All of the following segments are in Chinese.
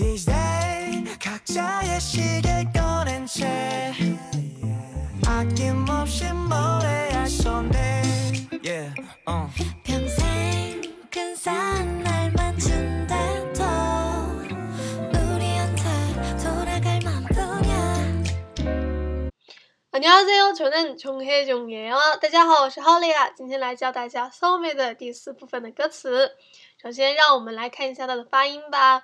These days 각자의 시계 꺼낸 채 아낌없이 노래할 손에 Yeah, uh. 평생 근사한 날만 준대도 우리한테 돌아갈 맘뿐이야 안녕하세요，저는 종혜종예요。大家好，我是 Holly 啊，今天来教大家 soulmate 的第四部分的歌词。首先，让我们来看一下它的发音吧。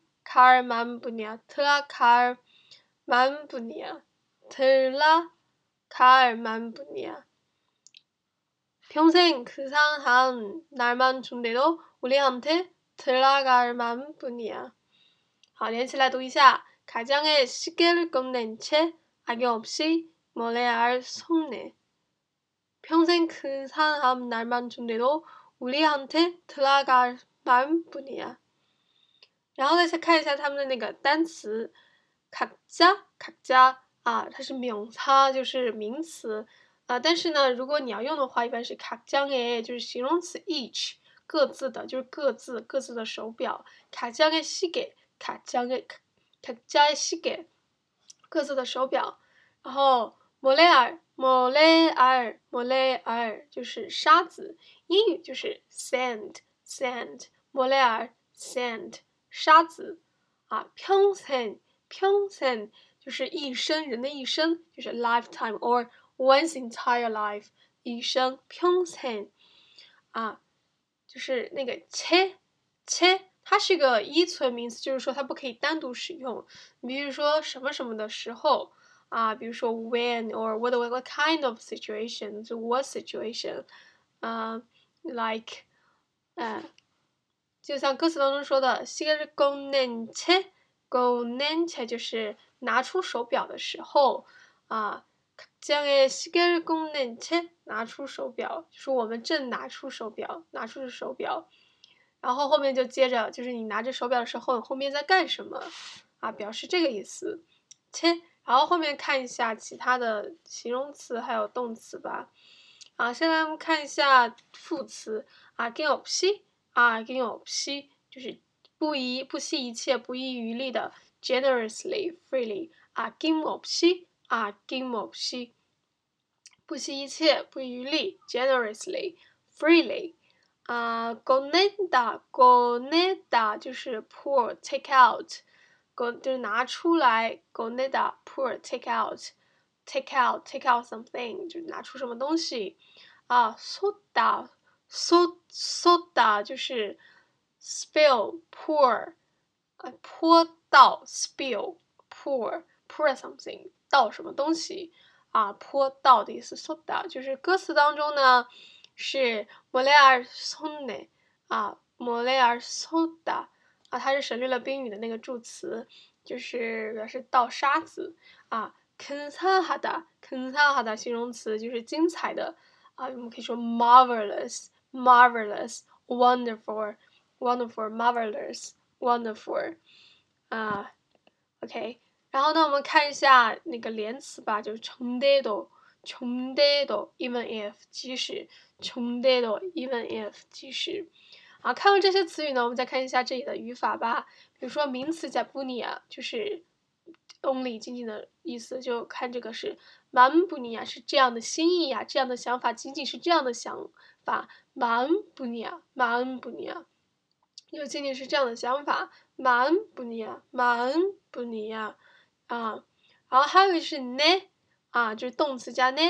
어갈 만뿐이야. 들어갈 만뿐이야. 들어갈 만뿐이야. 평생 근사한 날만 준대도 우리한테 들어갈 만뿐이야.好，连起来读一下。가장의시계를꺼낸채악의없이몰래알손에평생근사한 날만 준대도 우리한테들어갈 만뿐이야。 然后再看一下他们的那个单词，卡加卡加啊，它是名词，就是名词啊。但是呢，如果你要用的话，一般是卡江诶，就是形容词 each 各自的，就是各自各自的手表。卡江诶西给卡江诶卡加诶西给各自的手表。然后莫雷尔莫雷尔莫雷尔就是沙子，英语就是 sand sand 莫雷尔 sand。沙子啊，평생 평생就是一生，人的一生就是 lifetime or one's entire life，一生평생啊，就是那个切切，它是一个依存名词，就是说它不可以单独使用。你比如说什么什么的时候啊，比如说 when or what what kind of situation，就 what situation，啊，like，嗯。 就像歌词当中说的，시계를꺼낸 체， 꺼낸 체就是拿出手表的时候啊。将诶，시계를꺼낸 체， 拿出手表，就是我们正拿出手表，拿出手表。然后后面就接着，就是你拿着手表的时候，后面在干什么啊？表示这个意思。切，然后后面看一下其他的形容词还有动词吧。啊，现在我们看一下副词啊，낌없이 啊，give up 吸，就是不遗，不惜一切，不遗余力的，generously freely。啊，give up 吸，啊，give up 吸，不惜一切，不遗余力，generously freely。啊，gonada，gonada 就是 poor take out，gon，就是拿出来，gonada，poor take out，take out，take out something，就是拿出什么东西。啊，soda。So soda 就是 spill pour 啊泼到 spill pour pour something 倒什么东西啊泼到的意思 soda 就是歌词当中呢是 moler sonne 啊 moler soda 啊它是省略了宾语的那个助词就是表示倒沙子啊 kanhada kanhada 形容词就是精彩的啊我们可以说 marvelous marvelous, wonderful, wonderful, marvelous, wonderful，啊，OK，然后呢，我们看一下那个连词吧，就是穷得多，穷得多，even if 即使，穷得多，even if 即使，啊，看完这些词语呢，我们再看一下这里的语法吧。比如说名词加布尼亚，就是 only 仅仅的意思，就看这个是满布尼亚是这样的心意呀，这样的想法，仅仅是这样的想法。满不尼亚，满不尼亚，就仅仅是这样的想法，满不尼亚，满不尼亚，啊，然后还有一个是呢，啊，就是动词加呢，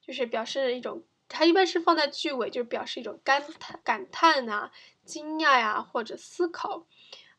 就是表示一种，它一般是放在句尾，就是表示一种感叹、感叹啊、惊讶呀或者思考，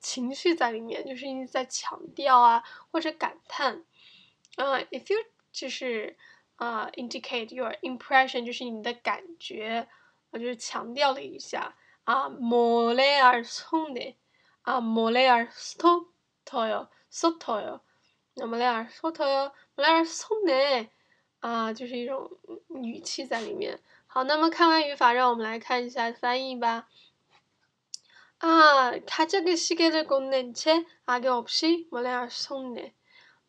情绪在里面，就是一直在强调啊，或者感叹。啊，if you 就是啊，indicate your impression，就是你的感觉，啊，就是强调了一下啊，莫雷尔松的啊，莫雷尔索托哟，索托哟，那莫雷尔索托哟，莫雷尔松的啊，就是一种语气在里面。好，那么看完语法，让我们来看一下翻译吧。啊，他这个시계를꺼낸채악용없이몰래송 내。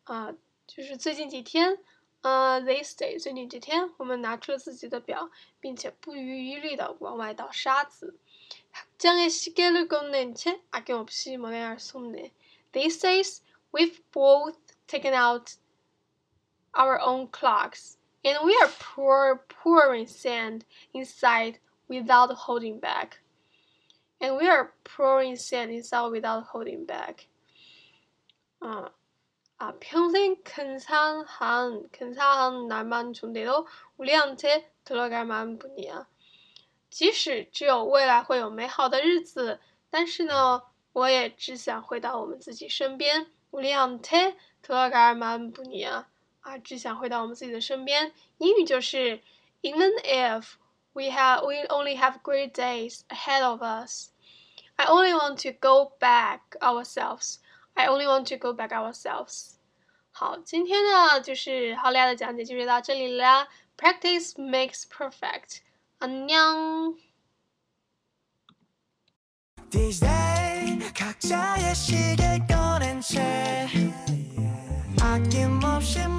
啊，就是最近几天，呃，this day，最近几天，我们拿出了自己的表，并且不遗余力的往外倒沙子。각장의시계를꺼낸채악용없이몰래송 내。 These days, we've both taken out our own clocks. and we are pour, pouring sand inside without holding back. And we are pouring sand inside without holding back. 아, 아 평생 근사한 근사한 날만 준대도 우리한테 들어갈 만뿐이야. 即使只有未来会有美好的日子，但是呢，我也只想回到我们自己身边。우리한테 들어갈 만뿐이야. 啊，只想回到我们自己的身边。英语就是 Even if we have we only have great days ahead of us, I only want to go back ourselves. I only want to go back ourselves. 好，今天呢就是好利亚的讲解就是到这里啦。Practice makes perfect. 안녕 아낌없이 모래알 손에 yeah, uh.